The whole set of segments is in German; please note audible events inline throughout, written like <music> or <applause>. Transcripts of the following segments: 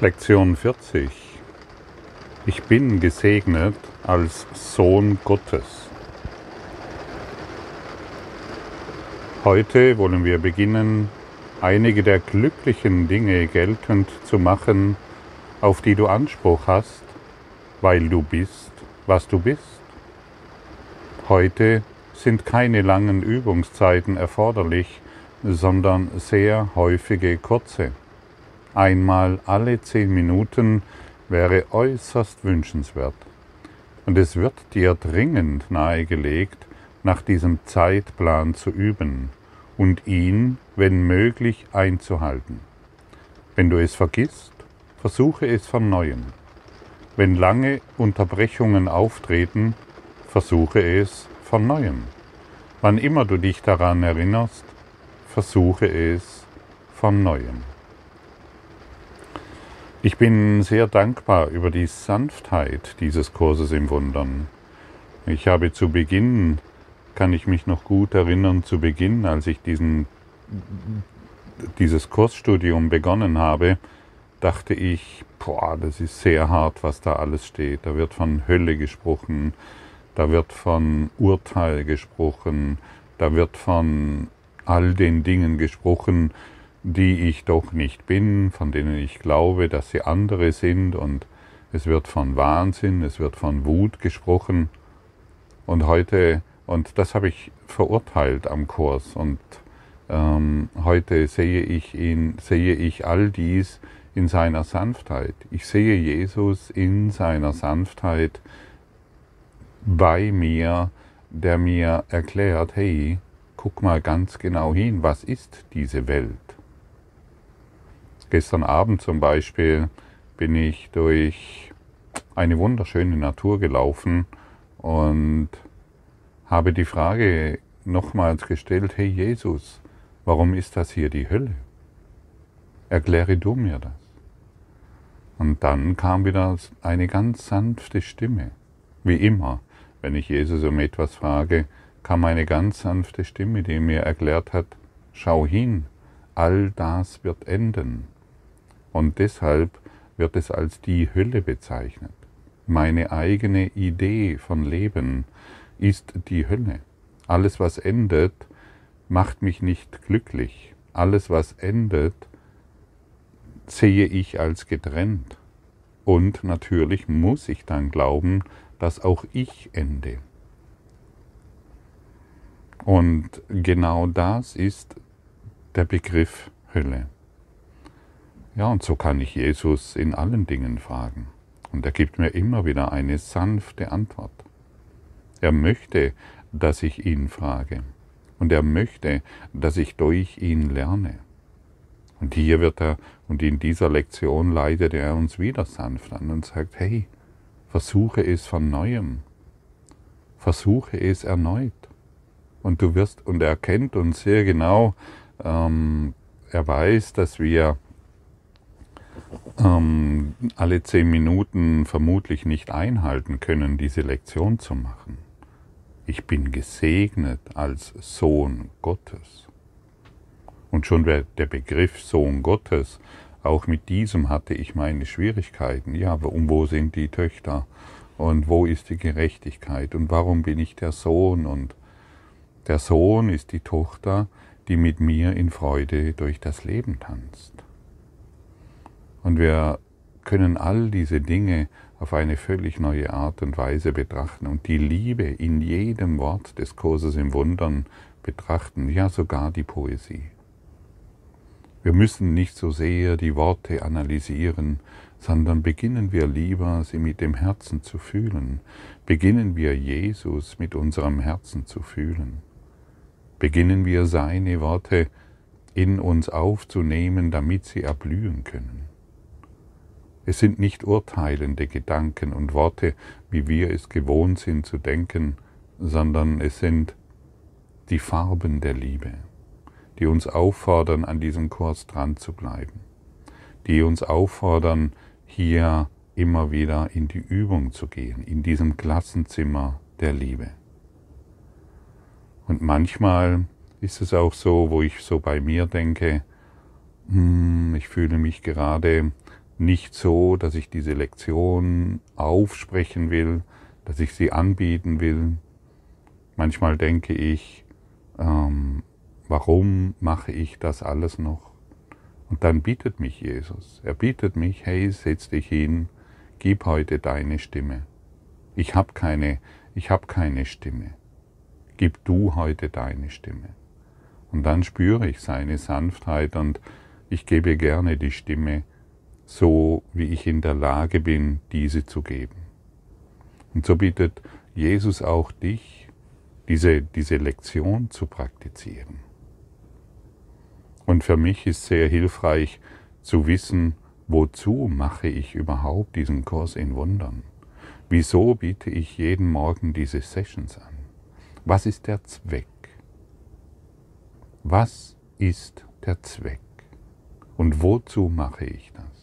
Lektion 40. Ich bin gesegnet als Sohn Gottes. Heute wollen wir beginnen, einige der glücklichen Dinge geltend zu machen, auf die du Anspruch hast, weil du bist, was du bist. Heute sind keine langen Übungszeiten erforderlich, sondern sehr häufige kurze einmal alle zehn Minuten wäre äußerst wünschenswert. Und es wird dir dringend nahegelegt, nach diesem Zeitplan zu üben und ihn, wenn möglich, einzuhalten. Wenn du es vergisst, versuche es von neuem. Wenn lange Unterbrechungen auftreten, versuche es von neuem. Wann immer du dich daran erinnerst, versuche es von neuem. Ich bin sehr dankbar über die Sanftheit dieses Kurses im Wundern. Ich habe zu Beginn, kann ich mich noch gut erinnern, zu Beginn, als ich diesen, dieses Kursstudium begonnen habe, dachte ich, boah, das ist sehr hart, was da alles steht. Da wird von Hölle gesprochen, da wird von Urteil gesprochen, da wird von all den Dingen gesprochen, die ich doch nicht bin, von denen ich glaube, dass sie andere sind und es wird von Wahnsinn, es wird von Wut gesprochen und heute, und das habe ich verurteilt am Kurs und ähm, heute sehe ich ihn, sehe ich all dies in seiner Sanftheit. Ich sehe Jesus in seiner Sanftheit bei mir, der mir erklärt, hey, guck mal ganz genau hin, was ist diese Welt? Gestern Abend zum Beispiel bin ich durch eine wunderschöne Natur gelaufen und habe die Frage nochmals gestellt, hey Jesus, warum ist das hier die Hölle? Erkläre du mir das. Und dann kam wieder eine ganz sanfte Stimme. Wie immer, wenn ich Jesus um etwas frage, kam eine ganz sanfte Stimme, die mir erklärt hat, schau hin, all das wird enden. Und deshalb wird es als die Hölle bezeichnet. Meine eigene Idee von Leben ist die Hölle. Alles, was endet, macht mich nicht glücklich. Alles, was endet, sehe ich als getrennt. Und natürlich muss ich dann glauben, dass auch ich ende. Und genau das ist der Begriff Hölle. Ja, und so kann ich Jesus in allen Dingen fragen. Und er gibt mir immer wieder eine sanfte Antwort. Er möchte, dass ich ihn frage. Und er möchte, dass ich durch ihn lerne. Und hier wird er, und in dieser Lektion leitet er uns wieder sanft an und sagt, hey, versuche es von neuem. Versuche es erneut. Und du wirst, und er kennt uns sehr genau, ähm, er weiß, dass wir ähm, alle zehn Minuten vermutlich nicht einhalten können, diese Lektion zu machen. Ich bin gesegnet als Sohn Gottes. Und schon der Begriff Sohn Gottes, auch mit diesem hatte ich meine Schwierigkeiten. Ja, um wo sind die Töchter? Und wo ist die Gerechtigkeit? Und warum bin ich der Sohn? Und der Sohn ist die Tochter, die mit mir in Freude durch das Leben tanzt. Und wir können all diese Dinge auf eine völlig neue Art und Weise betrachten und die Liebe in jedem Wort des Kurses im Wundern betrachten, ja sogar die Poesie. Wir müssen nicht so sehr die Worte analysieren, sondern beginnen wir lieber, sie mit dem Herzen zu fühlen. Beginnen wir Jesus mit unserem Herzen zu fühlen. Beginnen wir seine Worte in uns aufzunehmen, damit sie erblühen können. Es sind nicht urteilende Gedanken und Worte, wie wir es gewohnt sind zu denken, sondern es sind die Farben der Liebe, die uns auffordern, an diesem Kurs dran zu bleiben, die uns auffordern, hier immer wieder in die Übung zu gehen, in diesem Klassenzimmer der Liebe. Und manchmal ist es auch so, wo ich so bei mir denke, hm, ich fühle mich gerade nicht so, dass ich diese Lektion aufsprechen will, dass ich sie anbieten will. Manchmal denke ich, ähm, warum mache ich das alles noch? Und dann bietet mich Jesus. Er bietet mich, hey, setz dich hin, gib heute deine Stimme. Ich habe keine, ich habe keine Stimme. Gib du heute deine Stimme. Und dann spüre ich seine Sanftheit und ich gebe gerne die Stimme, so wie ich in der Lage bin, diese zu geben. Und so bittet Jesus auch dich, diese, diese Lektion zu praktizieren. Und für mich ist sehr hilfreich zu wissen, wozu mache ich überhaupt diesen Kurs in Wundern? Wieso biete ich jeden Morgen diese Sessions an? Was ist der Zweck? Was ist der Zweck? Und wozu mache ich das?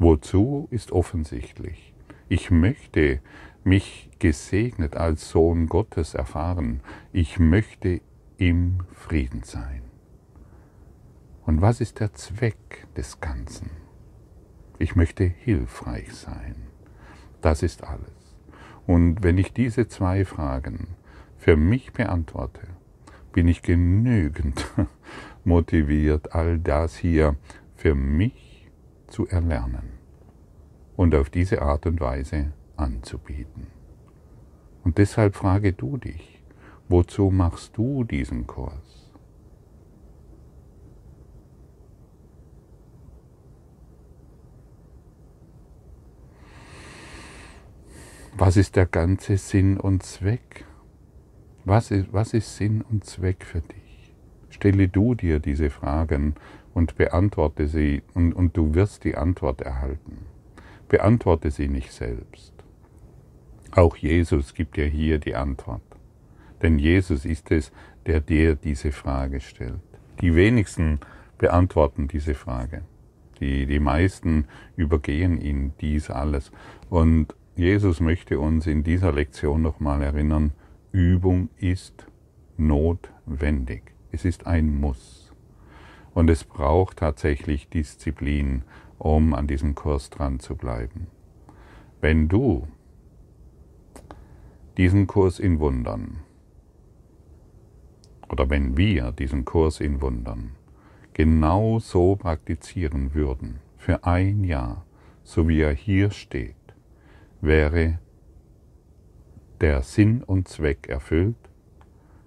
Wozu ist offensichtlich. Ich möchte mich gesegnet als Sohn Gottes erfahren. Ich möchte im Frieden sein. Und was ist der Zweck des Ganzen? Ich möchte hilfreich sein. Das ist alles. Und wenn ich diese zwei Fragen für mich beantworte, bin ich genügend <laughs> motiviert, all das hier für mich zu erlernen und auf diese Art und Weise anzubieten. Und deshalb frage du dich, wozu machst du diesen Kurs? Was ist der ganze Sinn und Zweck? Was ist, was ist Sinn und Zweck für dich? Stelle du dir diese Fragen und beantworte sie und, und du wirst die Antwort erhalten. Beantworte sie nicht selbst. Auch Jesus gibt dir hier die Antwort. Denn Jesus ist es, der dir diese Frage stellt. Die wenigsten beantworten diese Frage. Die, die meisten übergehen ihn dies alles. Und Jesus möchte uns in dieser Lektion nochmal erinnern, Übung ist notwendig. Es ist ein Muss. Und es braucht tatsächlich Disziplin, um an diesem Kurs dran zu bleiben. Wenn du diesen Kurs in Wundern oder wenn wir diesen Kurs in Wundern genau so praktizieren würden, für ein Jahr, so wie er hier steht, wäre der Sinn und Zweck erfüllt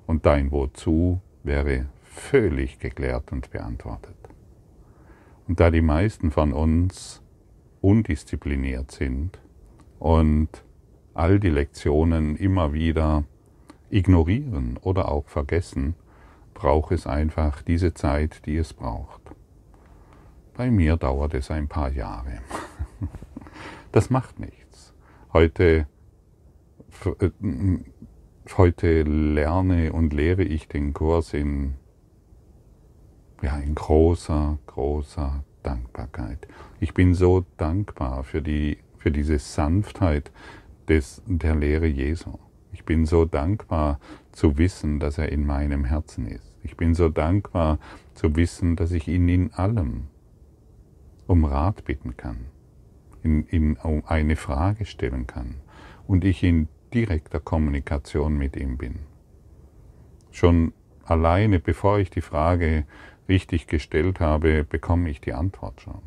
und dein Wozu wäre völlig geklärt und beantwortet. Und da die meisten von uns undiszipliniert sind und all die Lektionen immer wieder ignorieren oder auch vergessen, braucht es einfach diese Zeit, die es braucht. Bei mir dauert es ein paar Jahre. <laughs> Das macht nichts. Heute äh, heute lerne und lehre ich den Kurs in, ja, in großer, großer Dankbarkeit. Ich bin so dankbar für, die, für diese Sanftheit des, der Lehre Jesu. Ich bin so dankbar zu wissen, dass er in meinem Herzen ist. Ich bin so dankbar zu wissen, dass ich ihn in allem um Rat bitten kann, in, in, um eine Frage stellen kann und ich in direkter Kommunikation mit ihm bin. Schon alleine, bevor ich die Frage richtig gestellt habe, bekomme ich die Antwort schon.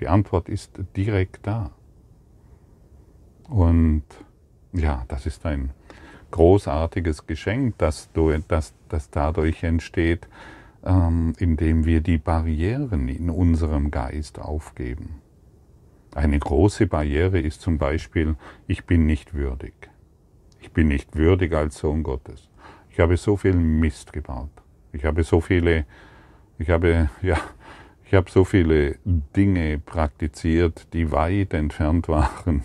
Die Antwort ist direkt da. Und ja, das ist ein großartiges Geschenk, das, das, das dadurch entsteht, ähm, indem wir die Barrieren in unserem Geist aufgeben. Eine große Barriere ist zum Beispiel, ich bin nicht würdig. Ich bin nicht würdig als Sohn Gottes. Ich habe so viel Mist gebaut. Ich habe so viele, ich habe, ja, ich habe so viele Dinge praktiziert, die weit entfernt waren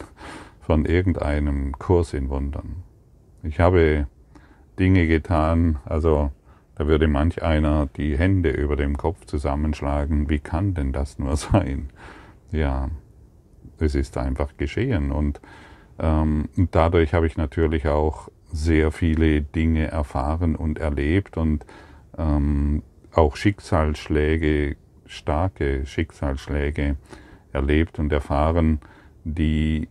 von irgendeinem Kurs in Wundern. Ich habe Dinge getan, also da würde manch einer die Hände über dem Kopf zusammenschlagen. Wie kann denn das nur <laughs> sein? Ja, es ist einfach geschehen und ähm, dadurch habe ich natürlich auch sehr viele Dinge erfahren und erlebt und ähm, auch Schicksalsschläge, starke Schicksalsschläge erlebt und erfahren, die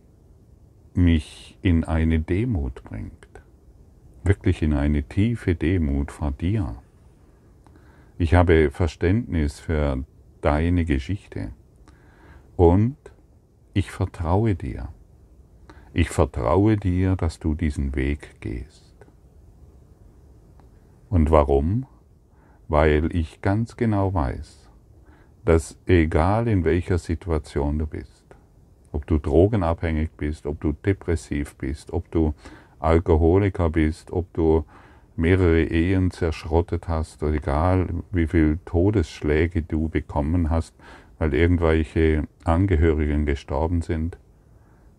mich in eine Demut bringt, wirklich in eine tiefe Demut vor dir. Ich habe Verständnis für deine Geschichte und ich vertraue dir. Ich vertraue dir, dass du diesen Weg gehst. Und warum? Weil ich ganz genau weiß, dass egal in welcher Situation du bist, ob du drogenabhängig bist, ob du depressiv bist, ob du Alkoholiker bist, ob du mehrere Ehen zerschrottet hast, oder egal wie viele Todesschläge du bekommen hast, weil irgendwelche Angehörigen gestorben sind.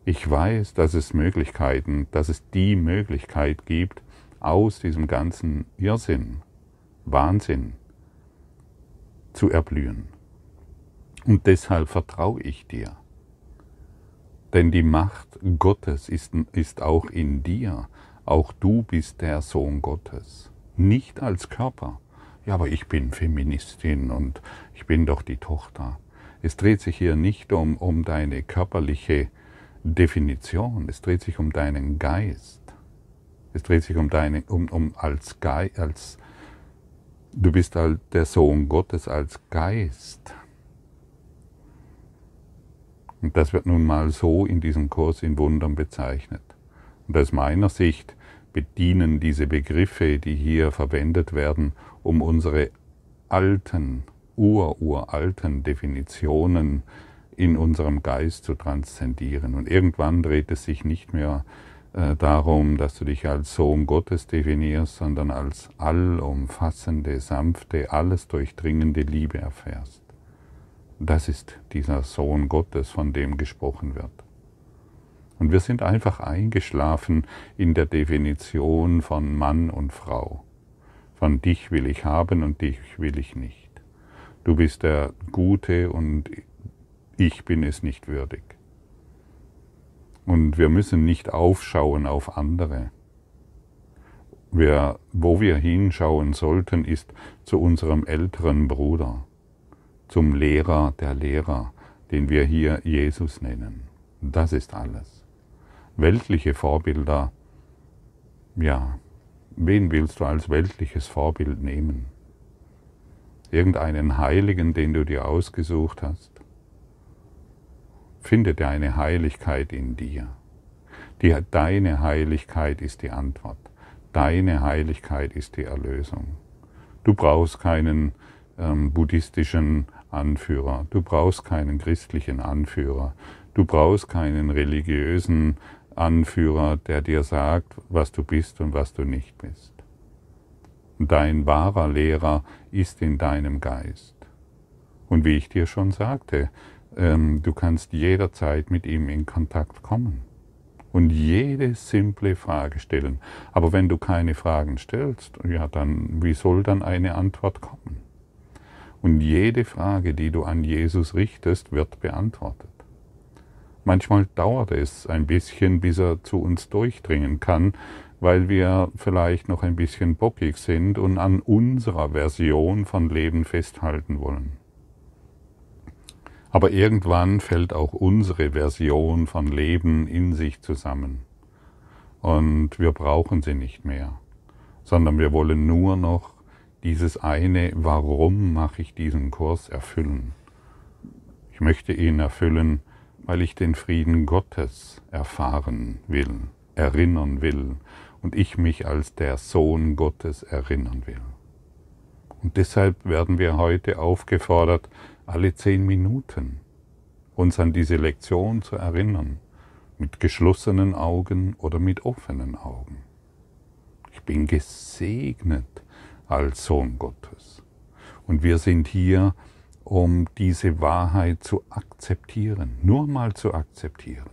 Ich weiß, dass es Möglichkeiten, dass es die Möglichkeit gibt, aus diesem ganzen Irrsinn, Wahnsinn zu erblühen. Und deshalb vertraue ich dir. Denn die Macht Gottes ist, ist auch in dir. Auch du bist der Sohn Gottes. Nicht als Körper. Ja, aber ich bin Feministin und ich bin doch die Tochter. Es dreht sich hier nicht um, um deine körperliche Definition. Es dreht sich um deinen Geist. Es dreht sich um deine, um, um als Geist, als, du bist halt der Sohn Gottes als Geist. Und das wird nun mal so in diesem Kurs in Wundern bezeichnet. Und aus meiner Sicht bedienen diese Begriffe, die hier verwendet werden, um unsere alten, ururalten Definitionen in unserem Geist zu transzendieren. Und irgendwann dreht es sich nicht mehr darum, dass du dich als Sohn Gottes definierst, sondern als allumfassende, sanfte, alles durchdringende Liebe erfährst. Das ist dieser Sohn Gottes, von dem gesprochen wird. Und wir sind einfach eingeschlafen in der Definition von Mann und Frau. Von dich will ich haben und dich will ich nicht. Du bist der Gute und ich bin es nicht würdig. Und wir müssen nicht aufschauen auf andere. Wir, wo wir hinschauen sollten, ist zu unserem älteren Bruder zum Lehrer der Lehrer, den wir hier Jesus nennen. Das ist alles. Weltliche Vorbilder, ja, wen willst du als weltliches Vorbild nehmen? Irgendeinen Heiligen, den du dir ausgesucht hast? Finde deine Heiligkeit in dir. Die, deine Heiligkeit ist die Antwort. Deine Heiligkeit ist die Erlösung. Du brauchst keinen ähm, buddhistischen Anführer. Du brauchst keinen christlichen Anführer. Du brauchst keinen religiösen Anführer, der dir sagt, was du bist und was du nicht bist. Dein wahrer Lehrer ist in deinem Geist. Und wie ich dir schon sagte, ähm, du kannst jederzeit mit ihm in Kontakt kommen und jede simple Frage stellen. Aber wenn du keine Fragen stellst, ja, dann wie soll dann eine Antwort kommen? Und jede Frage, die du an Jesus richtest, wird beantwortet. Manchmal dauert es ein bisschen, bis er zu uns durchdringen kann, weil wir vielleicht noch ein bisschen bockig sind und an unserer Version von Leben festhalten wollen. Aber irgendwann fällt auch unsere Version von Leben in sich zusammen. Und wir brauchen sie nicht mehr, sondern wir wollen nur noch dieses eine, warum mache ich diesen Kurs erfüllen. Ich möchte ihn erfüllen, weil ich den Frieden Gottes erfahren will, erinnern will und ich mich als der Sohn Gottes erinnern will. Und deshalb werden wir heute aufgefordert, alle zehn Minuten uns an diese Lektion zu erinnern, mit geschlossenen Augen oder mit offenen Augen. Ich bin gesegnet als Sohn Gottes. Und wir sind hier, um diese Wahrheit zu akzeptieren, nur mal zu akzeptieren.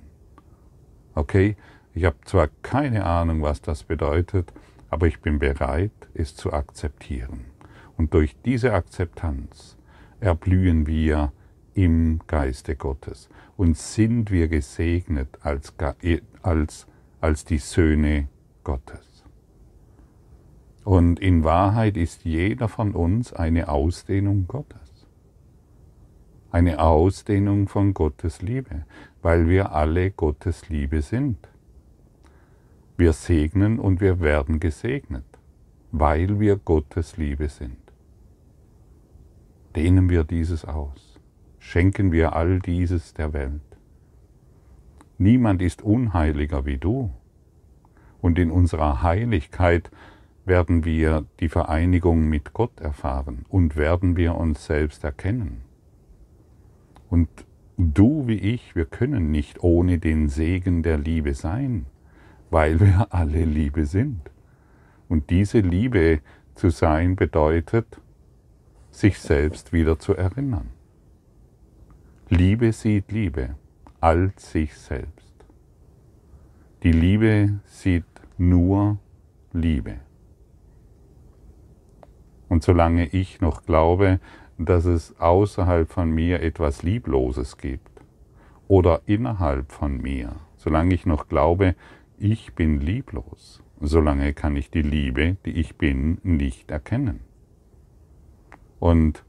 Okay, ich habe zwar keine Ahnung, was das bedeutet, aber ich bin bereit, es zu akzeptieren. Und durch diese Akzeptanz erblühen wir im Geiste Gottes und sind wir gesegnet als, als, als die Söhne Gottes. Und in Wahrheit ist jeder von uns eine Ausdehnung Gottes. eine Ausdehnung von Gottes Liebe, weil wir alle Gottes Liebe sind. Wir segnen und wir werden gesegnet, weil wir Gottes Liebe sind. Dehnen wir dieses aus, schenken wir all dieses der Welt. Niemand ist unheiliger wie du. Und in unserer Heiligkeit werden wir die Vereinigung mit Gott erfahren und werden wir uns selbst erkennen. Und du wie ich, wir können nicht ohne den Segen der Liebe sein, weil wir alle Liebe sind. Und diese Liebe zu sein bedeutet, sich selbst wieder zu erinnern. Liebe sieht Liebe als sich selbst. Die Liebe sieht nur Liebe. Und solange ich noch glaube, dass es außerhalb von mir etwas Liebloses gibt oder innerhalb von mir, solange ich noch glaube, ich bin lieblos, solange kann ich die Liebe, die ich bin, nicht erkennen. Und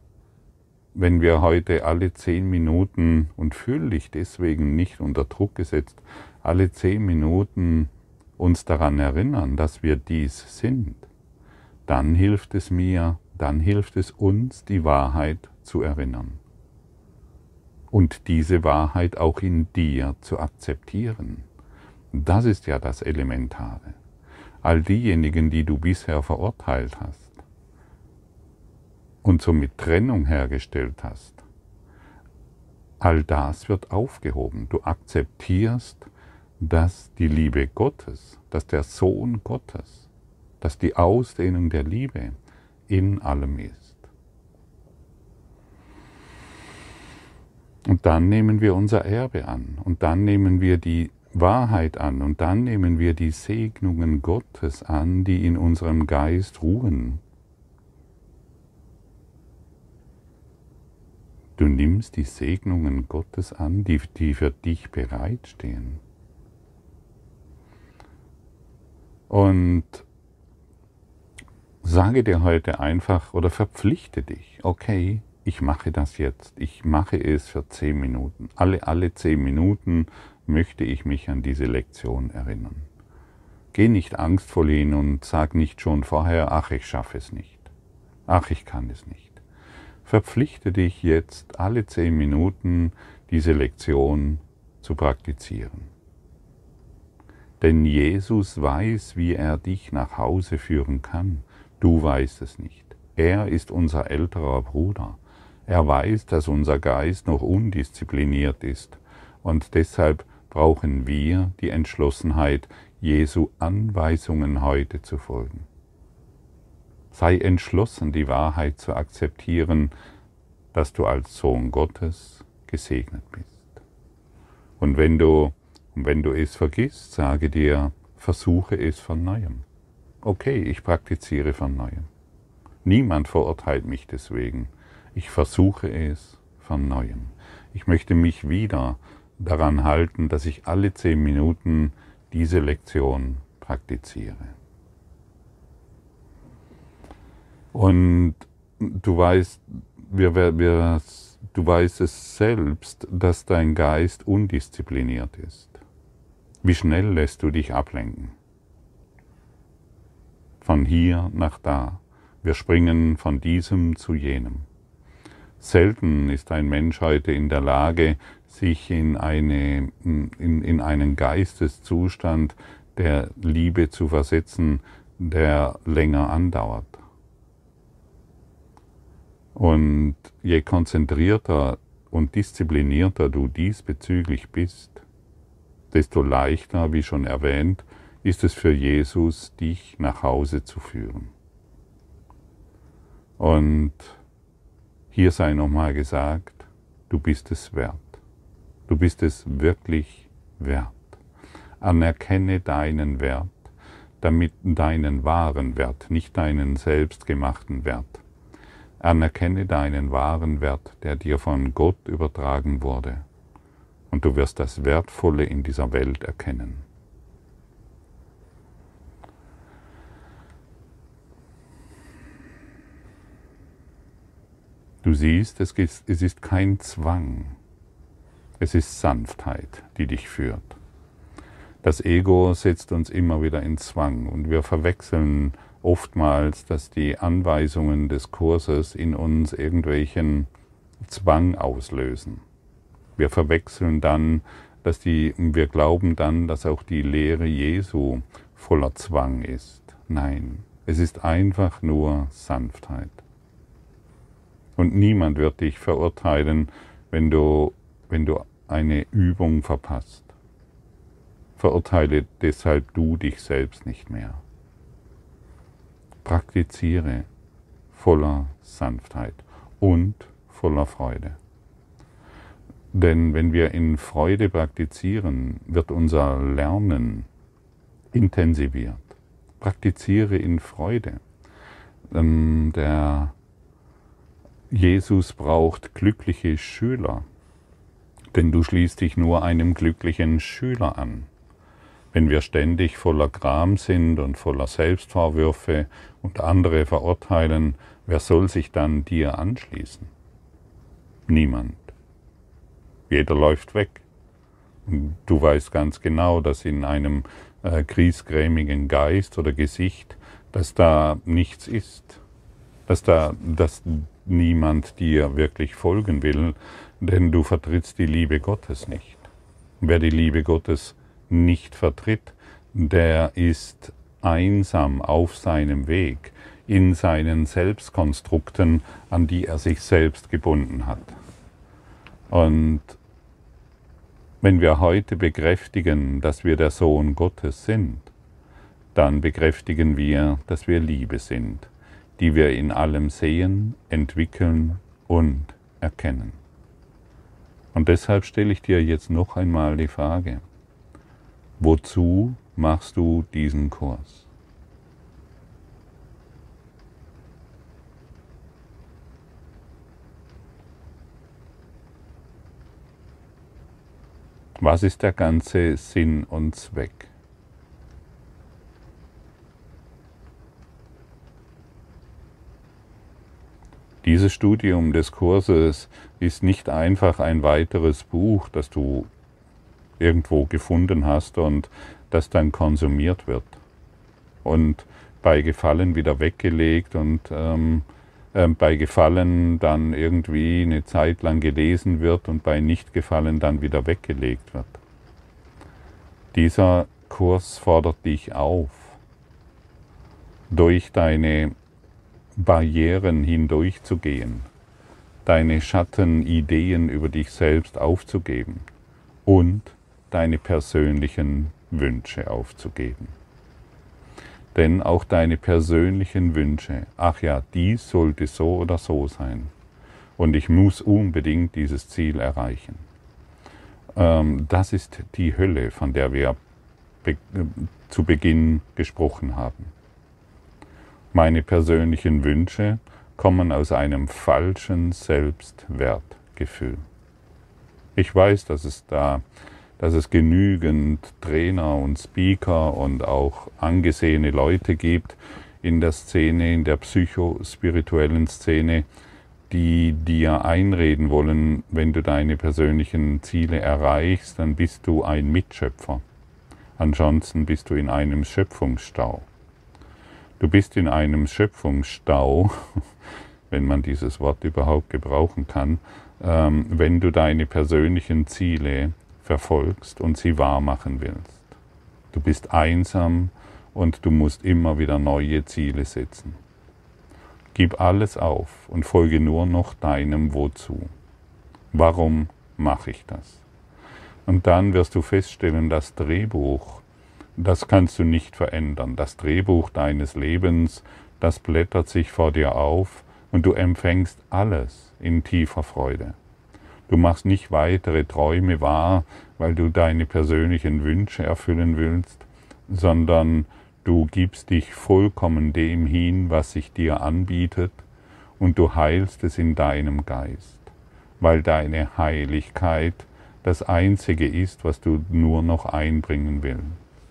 wenn wir heute alle zehn Minuten, und fühle dich deswegen nicht unter Druck gesetzt, alle zehn Minuten uns daran erinnern, dass wir dies sind, dann hilft es mir, dann hilft es uns, die Wahrheit zu erinnern. Und diese Wahrheit auch in dir zu akzeptieren. Das ist ja das Elementare. All diejenigen, die du bisher verurteilt hast und somit Trennung hergestellt hast, all das wird aufgehoben. Du akzeptierst, dass die Liebe Gottes, dass der Sohn Gottes, dass die Ausdehnung der Liebe in allem ist. Und dann nehmen wir unser Erbe an und dann nehmen wir die Wahrheit an und dann nehmen wir die Segnungen Gottes an, die in unserem Geist ruhen. Du nimmst die Segnungen Gottes an, die, die für dich bereitstehen. Und sage dir heute einfach oder verpflichte dich, okay, ich mache das jetzt, ich mache es für zehn Minuten. Alle, alle zehn Minuten möchte ich mich an diese Lektion erinnern. Geh nicht angstvoll hin und sag nicht schon vorher, ach, ich schaffe es nicht. Ach, ich kann es nicht. Verpflichte dich jetzt alle zehn Minuten diese Lektion zu praktizieren. Denn Jesus weiß, wie er dich nach Hause führen kann. Du weißt es nicht. Er ist unser älterer Bruder. Er weiß, dass unser Geist noch undiszipliniert ist. Und deshalb brauchen wir die Entschlossenheit, Jesu Anweisungen heute zu folgen. Sei entschlossen, die Wahrheit zu akzeptieren, dass du als Sohn Gottes gesegnet bist. Und wenn du wenn du es vergisst, sage dir, versuche es von neuem. Okay, ich praktiziere von neuem. Niemand verurteilt mich deswegen. Ich versuche es von neuem. Ich möchte mich wieder daran halten, dass ich alle zehn Minuten diese Lektion praktiziere. Und du weißt, wir, wir, du weißt es selbst, dass dein Geist undiszipliniert ist. Wie schnell lässt du dich ablenken? Von hier nach da. Wir springen von diesem zu jenem. Selten ist ein Mensch heute in der Lage, sich in, eine, in, in einen Geisteszustand der Liebe zu versetzen, der länger andauert. Und je konzentrierter und disziplinierter du diesbezüglich bist, desto leichter, wie schon erwähnt, ist es für Jesus, dich nach Hause zu führen. Und hier sei nochmal gesagt, du bist es wert. Du bist es wirklich wert. Anerkenne deinen Wert, damit deinen wahren Wert, nicht deinen selbstgemachten Wert. Anerkenne deinen wahren Wert, der dir von Gott übertragen wurde, und du wirst das Wertvolle in dieser Welt erkennen. Du siehst, es ist kein Zwang, es ist Sanftheit, die dich führt. Das Ego setzt uns immer wieder in Zwang und wir verwechseln oftmals, dass die Anweisungen des Kurses in uns irgendwelchen Zwang auslösen. Wir verwechseln dann, dass die, wir glauben dann, dass auch die Lehre Jesu voller Zwang ist. Nein, es ist einfach nur Sanftheit. Und niemand wird dich verurteilen, wenn du, wenn du eine Übung verpasst. Verurteile deshalb du dich selbst nicht mehr. Praktiziere voller Sanftheit und voller Freude. Denn wenn wir in Freude praktizieren, wird unser Lernen intensiviert. Praktiziere in Freude. Ähm, der Jesus braucht glückliche Schüler, denn du schließt dich nur einem glücklichen Schüler an. Wenn wir ständig voller Gram sind und voller Selbstvorwürfe und andere verurteilen, wer soll sich dann dir anschließen? Niemand. Jeder läuft weg. Und du weißt ganz genau, dass in einem äh, griesgrämigen Geist oder Gesicht, dass da nichts ist, dass da, dass niemand dir wirklich folgen will, denn du vertrittst die Liebe Gottes nicht. Wer die Liebe Gottes nicht vertritt, der ist einsam auf seinem Weg, in seinen Selbstkonstrukten, an die er sich selbst gebunden hat. Und wenn wir heute bekräftigen, dass wir der Sohn Gottes sind, dann bekräftigen wir, dass wir Liebe sind, die wir in allem sehen, entwickeln und erkennen. Und deshalb stelle ich dir jetzt noch einmal die Frage, wozu machst du diesen Kurs? Was ist der ganze Sinn und Zweck? Dieses Studium des Kurses ist nicht einfach ein weiteres Buch, das du irgendwo gefunden hast und das dann konsumiert wird und bei Gefallen wieder weggelegt und ähm, äh, bei Gefallen dann irgendwie eine Zeit lang gelesen wird und bei Nichtgefallen dann wieder weggelegt wird. Dieser Kurs fordert dich auf, durch deine Barrieren hindurchzugehen, deine Schattenideen über dich selbst aufzugeben und deine persönlichen Wünsche aufzugeben denn auch deine persönlichen Wünsche, ach ja, dies sollte so oder so sein und ich muss unbedingt dieses Ziel erreichen. Ähm, das ist die Hölle, von der wir zu Beginn gesprochen haben. Meine persönlichen Wünsche kommen aus einem falschen Selbstwertgefühl. Ich weiß, dass es da dass es genügend Trainer und Speaker und auch angesehene Leute gibt in der Szene, in der psychospirituellen Szene, die dir einreden wollen, wenn du deine persönlichen Ziele erreichst, dann bist du ein Mitschöpfer. Ansonsten bist du in einem Schöpfungsstau. Du bist in einem Schöpfungsstau, <laughs> wenn man dieses Wort überhaupt gebrauchen kann, ähm, wenn du deine persönlichen Ziele verfolgst und sie wahr machen willst. Du bist einsam und du musst immer wieder neue Ziele setzen. Gib alles auf und folge nur noch deinem Wozu. Warum mache ich das? Und dann wirst du feststellen, das Drehbuch, das kannst du nicht verändern. Das Drehbuch deines Lebens, das blättert sich vor dir auf und du empfängst alles in tiefer Freude. Du machst nicht weitere Träume wahr, weil du deine persönlichen Wünsche erfüllen willst, sondern du gibst dich vollkommen dem hin, was sich dir anbietet, und du heilst es in deinem Geist, weil deine Heiligkeit das Einzige ist, was du nur noch einbringen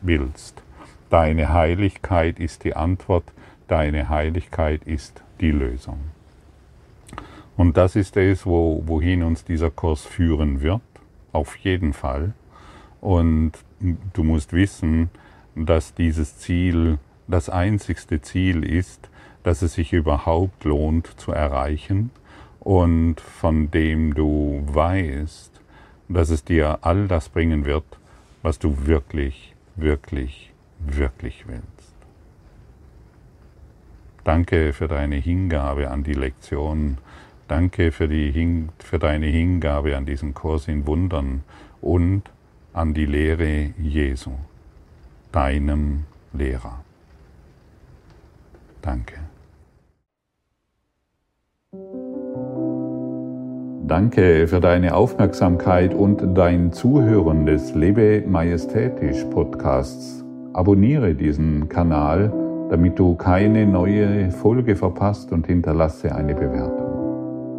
willst. Deine Heiligkeit ist die Antwort, deine Heiligkeit ist die Lösung. Und das ist es, wo, wohin uns dieser Kurs führen wird, auf jeden Fall. Und du musst wissen, dass dieses Ziel das einzigste Ziel ist, dass es sich überhaupt lohnt zu erreichen und von dem du weißt, dass es dir all das bringen wird, was du wirklich, wirklich, wirklich willst. Danke für deine Hingabe an die Lektion. Danke für, die, für deine Hingabe an diesen Kurs in Wundern und an die Lehre Jesu, deinem Lehrer. Danke. Danke für deine Aufmerksamkeit und dein Zuhören des Lebe Majestätisch Podcasts. Abonniere diesen Kanal, damit du keine neue Folge verpasst und hinterlasse eine Bewertung.